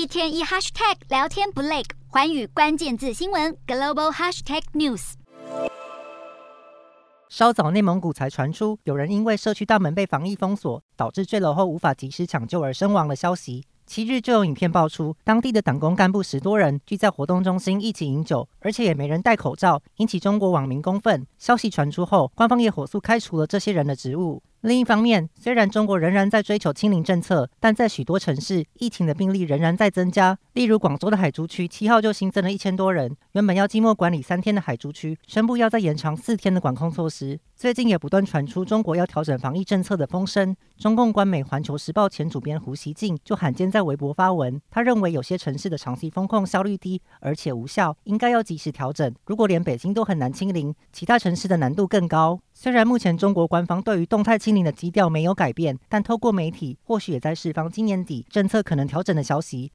一天一 hashtag 聊天不累，环宇关键字新闻 global hashtag news。稍早，内蒙古才传出有人因为社区大门被防疫封锁，导致坠楼后无法及时抢救而身亡的消息。七日就有影片爆出，当地的党工干部十多人聚在活动中心一起饮酒，而且也没人戴口罩，引起中国网民公愤。消息传出后，官方也火速开除了这些人的职务。另一方面，虽然中国仍然在追求清零政策，但在许多城市，疫情的病例仍然在增加。例如，广州的海珠区七号就新增了一千多人。原本要静默管理三天的海珠区，宣布要再延长四天的管控措施。最近也不断传出中国要调整防疫政策的风声。中共官媒《环球时报》前主编胡锡进就罕见在微博发文，他认为有些城市的长期封控效率低，而且无效，应该要及时调整。如果连北京都很难清零，其他城市的难度更高。虽然目前中国官方对于动态清零的基调没有改变，但透过媒体或许也在释放今年底政策可能调整的消息。